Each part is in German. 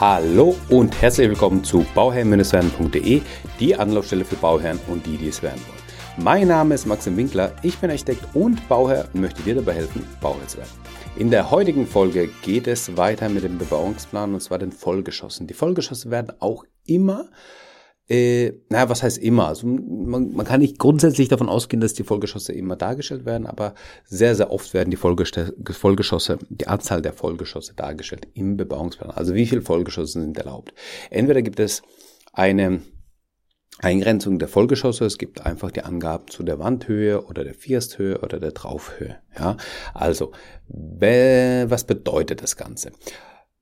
Hallo und herzlich willkommen zu bauherren-werden.de, die Anlaufstelle für Bauherren und die, die es werden wollen. Mein Name ist Maxim Winkler, ich bin Architekt und Bauherr und möchte dir dabei helfen, Bauherr zu werden. In der heutigen Folge geht es weiter mit dem Bebauungsplan und zwar den Vollgeschossen. Die Vollgeschosse werden auch immer äh, naja, was heißt immer? Also man, man kann nicht grundsätzlich davon ausgehen, dass die Vollgeschosse immer dargestellt werden, aber sehr, sehr oft werden die Vollgeschosse, die Anzahl der Vollgeschosse dargestellt im Bebauungsplan. Also wie viele Vollgeschosse sind erlaubt? Entweder gibt es eine Eingrenzung der Vollgeschosse, es gibt einfach die Angaben zu der Wandhöhe oder der Firsthöhe oder der Draufhöhe. Ja, also was bedeutet das Ganze?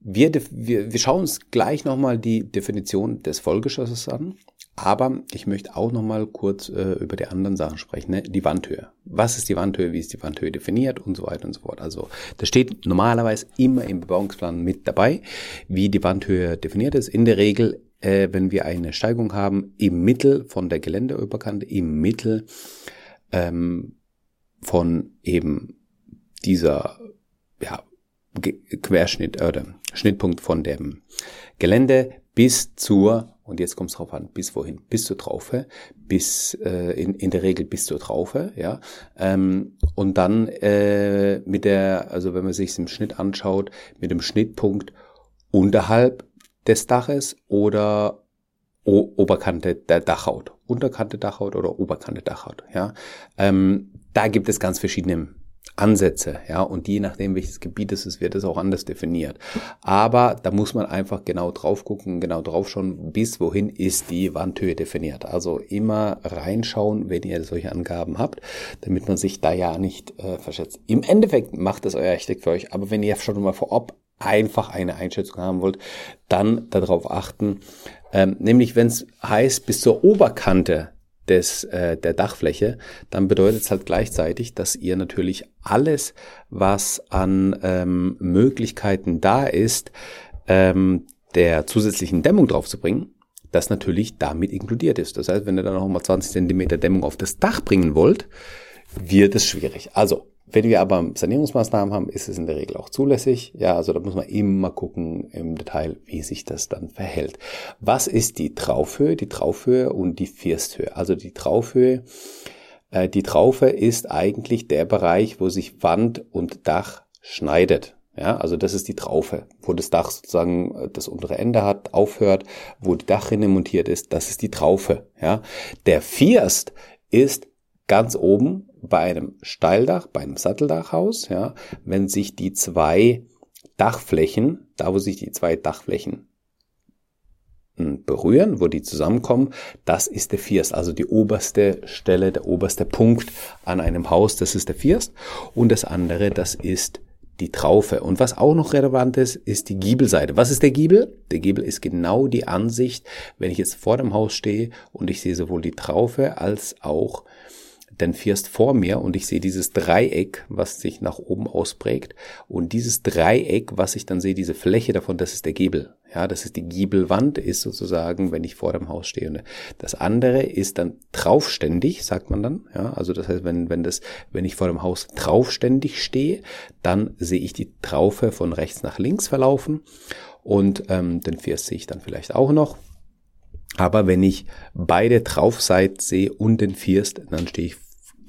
Wir, wir, wir schauen uns gleich nochmal die Definition des Vollgeschosses an, aber ich möchte auch nochmal kurz äh, über die anderen Sachen sprechen. Ne? Die Wandhöhe. Was ist die Wandhöhe? Wie ist die Wandhöhe definiert? Und so weiter und so fort. Also das steht normalerweise immer im Bebauungsplan mit dabei, wie die Wandhöhe definiert ist. In der Regel, äh, wenn wir eine Steigung haben, im Mittel von der Geländeüberkante, im Mittel ähm, von eben dieser ja, Querschnitt oder Schnittpunkt von dem Gelände bis zur, und jetzt kommt es drauf an, bis wohin? Bis zur Traufe, bis äh, in, in der Regel bis zur Traufe, ja. Ähm, und dann äh, mit der, also wenn man sich im Schnitt anschaut, mit dem Schnittpunkt unterhalb des Daches oder o Oberkante der Dachhaut. Unterkante Dachhaut oder Oberkante Dachhaut, ja. Ähm, da gibt es ganz verschiedene Ansätze, ja, und je nachdem, welches Gebiet es ist, wird es auch anders definiert. Aber da muss man einfach genau drauf gucken, genau drauf schauen, bis wohin ist die Wandhöhe definiert. Also immer reinschauen, wenn ihr solche Angaben habt, damit man sich da ja nicht äh, verschätzt. Im Endeffekt macht es euer Architekt für euch, aber wenn ihr schon mal vorab einfach eine Einschätzung haben wollt, dann darauf achten, ähm, nämlich wenn es heißt, bis zur Oberkante des, äh, der Dachfläche, dann bedeutet es halt gleichzeitig, dass ihr natürlich alles, was an ähm, Möglichkeiten da ist, ähm, der zusätzlichen Dämmung draufzubringen, das natürlich damit inkludiert ist. Das heißt, wenn ihr dann nochmal 20 Zentimeter Dämmung auf das Dach bringen wollt, wird es schwierig. Also wenn wir aber Sanierungsmaßnahmen haben, ist es in der Regel auch zulässig. Ja, also da muss man immer gucken im Detail, wie sich das dann verhält. Was ist die Traufhöhe, die Traufhöhe und die Firsthöhe? Also die Traufhöhe, äh, die Traufe ist eigentlich der Bereich, wo sich Wand und Dach schneidet. Ja, also das ist die Traufe, wo das Dach sozusagen äh, das untere Ende hat, aufhört, wo die Dachrinne montiert ist, das ist die Traufe. Ja, der First ist ganz oben bei einem Steildach, bei einem Satteldachhaus, ja, wenn sich die zwei Dachflächen, da wo sich die zwei Dachflächen hm, berühren, wo die zusammenkommen, das ist der First, also die oberste Stelle, der oberste Punkt an einem Haus, das ist der First. Und das andere, das ist die Traufe. Und was auch noch relevant ist, ist die Giebelseite. Was ist der Giebel? Der Giebel ist genau die Ansicht, wenn ich jetzt vor dem Haus stehe und ich sehe sowohl die Traufe als auch den First vor mir und ich sehe dieses Dreieck, was sich nach oben ausprägt. Und dieses Dreieck, was ich dann sehe, diese Fläche davon, das ist der Giebel. Ja, das ist die Giebelwand, ist sozusagen, wenn ich vor dem Haus stehe. Das andere ist dann traufständig, sagt man dann. Ja, also das heißt, wenn, wenn das, wenn ich vor dem Haus traufständig stehe, dann sehe ich die Traufe von rechts nach links verlaufen. Und ähm, den First sehe ich dann vielleicht auch noch. Aber wenn ich beide Traufseiten sehe und den First, dann stehe ich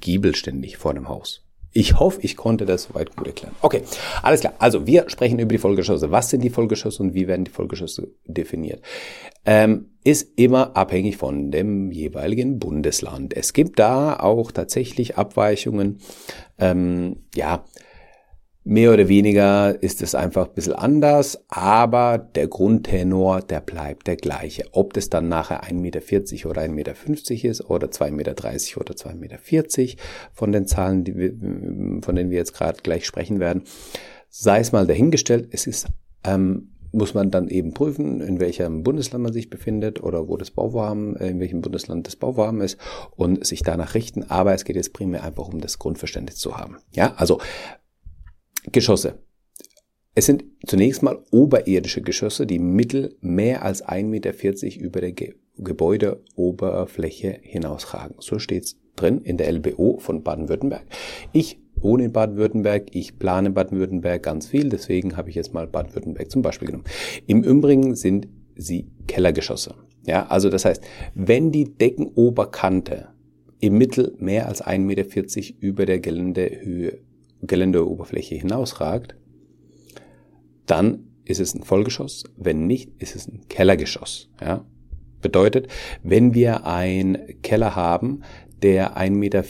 giebelständig vor dem Haus. Ich hoffe, ich konnte das soweit gut erklären. Okay, alles klar. Also wir sprechen über die Vollgeschosse. Was sind die Vollgeschosse und wie werden die Vollgeschosse definiert? Ähm, ist immer abhängig von dem jeweiligen Bundesland. Es gibt da auch tatsächlich Abweichungen. Ähm, ja, Mehr oder weniger ist es einfach ein bisschen anders, aber der Grundtenor, der bleibt der gleiche. Ob das dann nachher 1,40 Meter oder 1,50 Meter ist oder 2,30 Meter oder 2,40 Meter von den Zahlen, wir, von denen wir jetzt gerade gleich sprechen werden, sei es mal dahingestellt. Es ist, ähm, muss man dann eben prüfen, in welchem Bundesland man sich befindet oder wo das Bauvorhaben, äh, in welchem Bundesland das Bauvorhaben ist und sich danach richten. Aber es geht jetzt primär einfach um das Grundverständnis zu haben. Ja, also Geschosse. Es sind zunächst mal oberirdische Geschosse, die mittel mehr als 1,40 Meter über der Ge Gebäudeoberfläche hinausragen. So steht's drin in der LBO von Baden-Württemberg. Ich wohne in Baden-Württemberg, ich plane Baden-Württemberg ganz viel, deswegen habe ich jetzt mal Baden-Württemberg zum Beispiel genommen. Im Übrigen sind sie Kellergeschosse. Ja, also das heißt, wenn die Deckenoberkante im Mittel mehr als 1,40 Meter über der Geländehöhe, Geländeoberfläche hinausragt, dann ist es ein Vollgeschoss. Wenn nicht, ist es ein Kellergeschoss. Ja? Bedeutet, wenn wir einen Keller haben, der 1,40 Meter,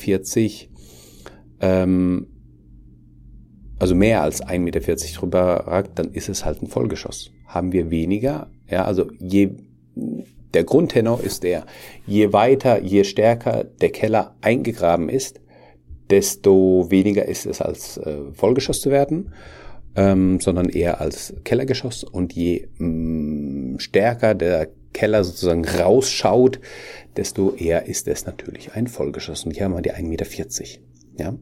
ähm, also mehr als 1,40 Meter drüber ragt, dann ist es halt ein Vollgeschoss. Haben wir weniger, ja, also je, der Grundtenor ist der, je weiter, je stärker der Keller eingegraben ist, desto weniger ist es als äh, Vollgeschoss zu werden ähm, sondern eher als Kellergeschoss. Und je mh, mm, stärker der Keller sozusagen rausschaut, desto eher ist es natürlich ein Vollgeschoss. Und hier haben wir die 1,40 Meter. Ja?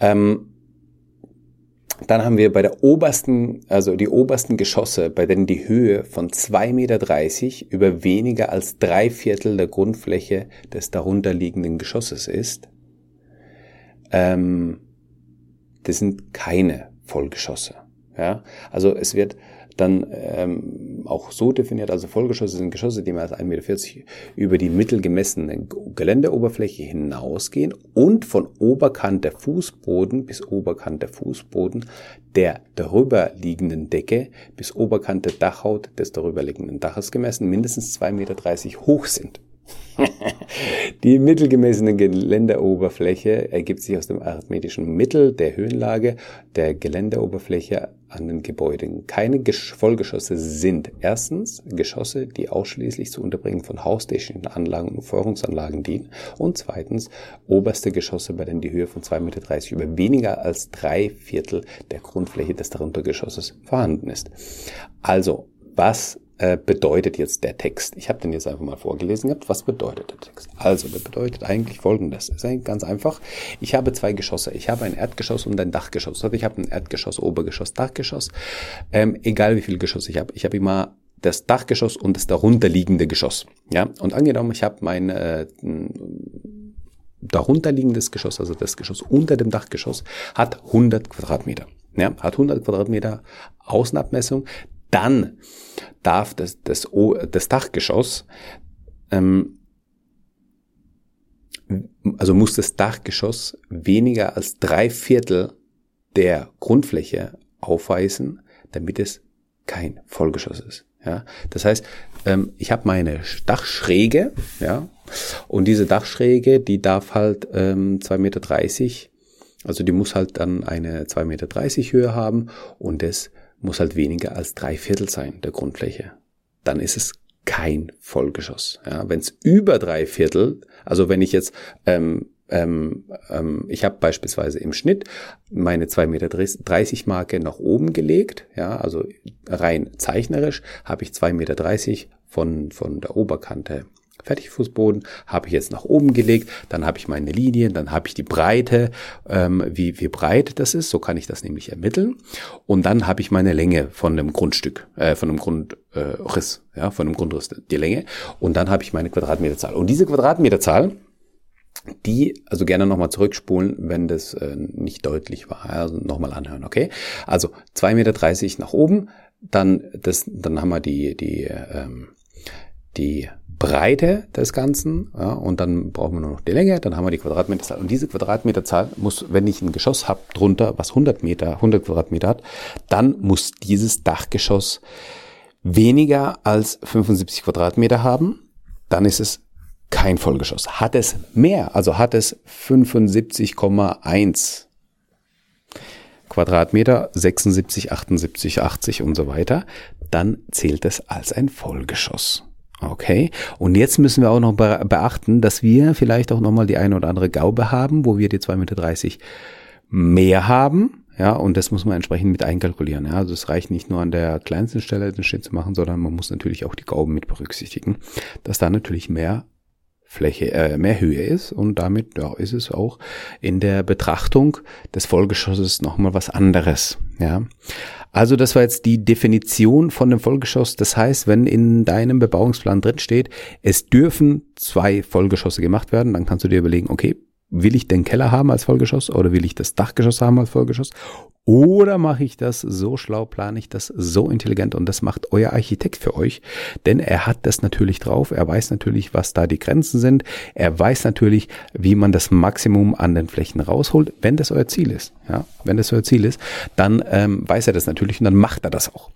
Ähm, dann haben wir bei der obersten, also die obersten Geschosse, bei denen die Höhe von 2,30 Meter über weniger als drei Viertel der Grundfläche des darunterliegenden Geschosses ist. Ähm, das sind keine Vollgeschosse. Ja, also es wird dann ähm, auch so definiert, also Vollgeschosse sind Geschosse, die mehr als 1,40 Meter über die mittelgemessene Geländeoberfläche hinausgehen und von Oberkant der Fußboden bis Oberkant der Fußboden der darüber liegenden Decke bis Oberkant der Dachhaut des darüber liegenden Daches gemessen mindestens 2,30 Meter hoch sind. Die mittelgemessene Geländeoberfläche ergibt sich aus dem arithmetischen Mittel der Höhenlage der Geländeoberfläche an den Gebäuden. Keine Vollgeschosse sind erstens Geschosse, die ausschließlich zur Unterbringung von haustechnischen Anlagen und Feuerungsanlagen dienen und zweitens oberste Geschosse, bei denen die Höhe von 2,30 Meter über weniger als drei Viertel der Grundfläche des daruntergeschosses vorhanden ist. Also, was äh, bedeutet jetzt der Text? Ich habe den jetzt einfach mal vorgelesen gehabt. Was bedeutet der Text? Also, der bedeutet eigentlich folgendes. ist eigentlich ganz einfach. Ich habe zwei Geschosse. Ich habe ein Erdgeschoss und ein Dachgeschoss. Also ich habe ein Erdgeschoss, Obergeschoss, Dachgeschoss. Ähm, egal wie viele Geschosse ich habe. Ich habe immer das Dachgeschoss und das darunterliegende Geschoss. Ja, und angenommen, ich habe mein äh, darunterliegendes Geschoss, also das Geschoss unter dem Dachgeschoss, hat 100 Quadratmeter. Ja, hat 100 Quadratmeter Außenabmessung dann darf das, das, das Dachgeschoss, ähm, also muss das Dachgeschoss weniger als drei Viertel der Grundfläche aufweisen, damit es kein Vollgeschoss ist. Ja, das heißt, ähm, ich habe meine Dachschräge, ja, und diese Dachschräge, die darf halt ähm, 2,30 Meter, also die muss halt dann eine 2,30 Meter Höhe haben und das muss halt weniger als drei Viertel sein der Grundfläche. Dann ist es kein Vollgeschoss. Ja, wenn es über drei Viertel, also wenn ich jetzt ähm, ähm, ähm, ich habe beispielsweise im Schnitt meine 2,30 Meter Marke nach oben gelegt, ja, also rein zeichnerisch habe ich 2,30 Meter von, von der Oberkante Fertigfußboden habe ich jetzt nach oben gelegt, dann habe ich meine Linien, dann habe ich die Breite, ähm, wie, wie breit das ist, so kann ich das nämlich ermitteln. Und dann habe ich meine Länge von dem Grundstück, äh, von dem Grundriss, äh, ja, von dem Grundriss, die Länge. Und dann habe ich meine Quadratmeterzahl. Und diese Quadratmeterzahl, die, also gerne nochmal zurückspulen, wenn das äh, nicht deutlich war. Also nochmal anhören, okay? Also 2,30 Meter nach oben, dann, das, dann haben wir die, die, ähm, die Breite des Ganzen ja, und dann brauchen wir nur noch die Länge, dann haben wir die Quadratmeterzahl. Und diese Quadratmeterzahl muss, wenn ich ein Geschoss habe drunter, was 100 Meter, 100 Quadratmeter hat, dann muss dieses Dachgeschoss weniger als 75 Quadratmeter haben. Dann ist es kein Vollgeschoss. Hat es mehr, also hat es 75,1 Quadratmeter, 76, 78, 80 und so weiter, dann zählt es als ein Vollgeschoss. Okay, und jetzt müssen wir auch noch beachten, dass wir vielleicht auch nochmal die eine oder andere Gaube haben, wo wir die 2,30 Meter mehr haben. Ja, und das muss man entsprechend mit einkalkulieren. Ja, also es reicht nicht nur an der kleinsten Stelle den Schnitt zu machen, sondern man muss natürlich auch die Gauben mit berücksichtigen, dass da natürlich mehr Fläche, äh, mehr Höhe ist und damit ja, ist es auch in der Betrachtung des Vollgeschosses nochmal was anderes. Ja, also das war jetzt die Definition von dem Vollgeschoss. Das heißt, wenn in deinem Bebauungsplan drin steht, es dürfen zwei Vollgeschosse gemacht werden, dann kannst du dir überlegen, okay, will ich den Keller haben als Vollgeschoss oder will ich das Dachgeschoss haben als Vollgeschoss? Oder mache ich das so schlau, plane ich das so intelligent und das macht euer Architekt für euch, denn er hat das natürlich drauf, er weiß natürlich, was da die Grenzen sind, er weiß natürlich, wie man das Maximum an den Flächen rausholt, wenn das euer Ziel ist. Ja, wenn das euer Ziel ist, dann ähm, weiß er das natürlich und dann macht er das auch.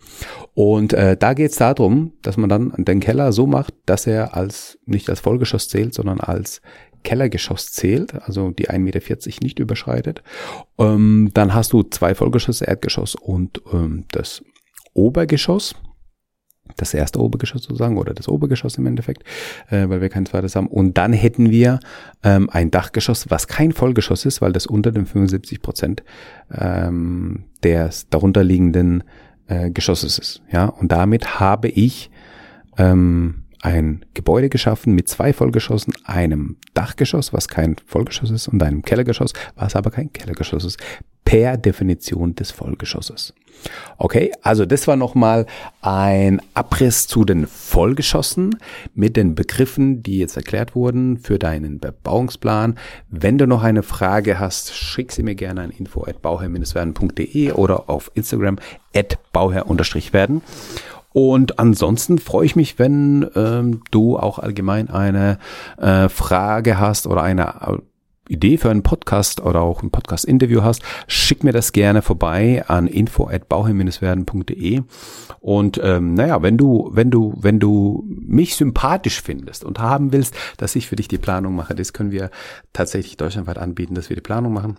Und äh, da geht es darum, dass man dann den Keller so macht, dass er als nicht als Vollgeschoss zählt, sondern als Kellergeschoss zählt, also die 1,40 Meter nicht überschreitet. Ähm, dann hast du zwei Vollgeschosse, Erdgeschoss und ähm, das Obergeschoss. Das erste Obergeschoss sozusagen oder das Obergeschoss im Endeffekt, äh, weil wir kein zweites haben. Und dann hätten wir ähm, ein Dachgeschoss, was kein Vollgeschoss ist, weil das unter den 75 Prozent ähm, des darunterliegenden äh, Geschosses ist. Ja, und damit habe ich ähm, ein Gebäude geschaffen mit zwei Vollgeschossen, einem Dachgeschoss, was kein Vollgeschoss ist, und einem Kellergeschoss, was aber kein Kellergeschoss ist, per Definition des Vollgeschosses. Okay, also das war nochmal ein Abriss zu den Vollgeschossen mit den Begriffen, die jetzt erklärt wurden für deinen Bebauungsplan. Wenn du noch eine Frage hast, schick sie mir gerne an info at bauherr-werden.de oder auf Instagram at bauherr-werden. Und ansonsten freue ich mich, wenn ähm, du auch allgemein eine äh, Frage hast oder eine äh, Idee für einen Podcast oder auch ein Podcast-Interview hast, schick mir das gerne vorbei an info at bauherr-werden.de. Und ähm, naja, wenn du, wenn du, wenn du mich sympathisch findest und haben willst, dass ich für dich die Planung mache, das können wir tatsächlich deutschlandweit anbieten, dass wir die Planung machen.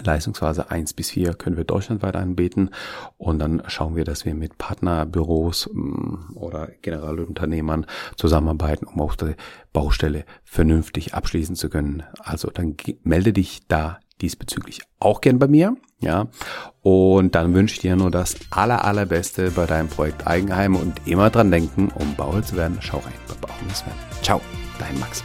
Leistungsphase 1 bis 4 können wir deutschlandweit anbieten und dann schauen wir, dass wir mit Partnerbüros mm, oder Generalunternehmern zusammenarbeiten, um auch die Baustelle vernünftig abschließen zu können. Also dann melde dich da diesbezüglich auch gern bei mir, ja. Und dann wünsche ich dir nur das aller, allerbeste bei deinem Projekt Eigenheim und immer dran denken, um Bauer zu werden, schau rein bei Bauer Ciao, dein Max.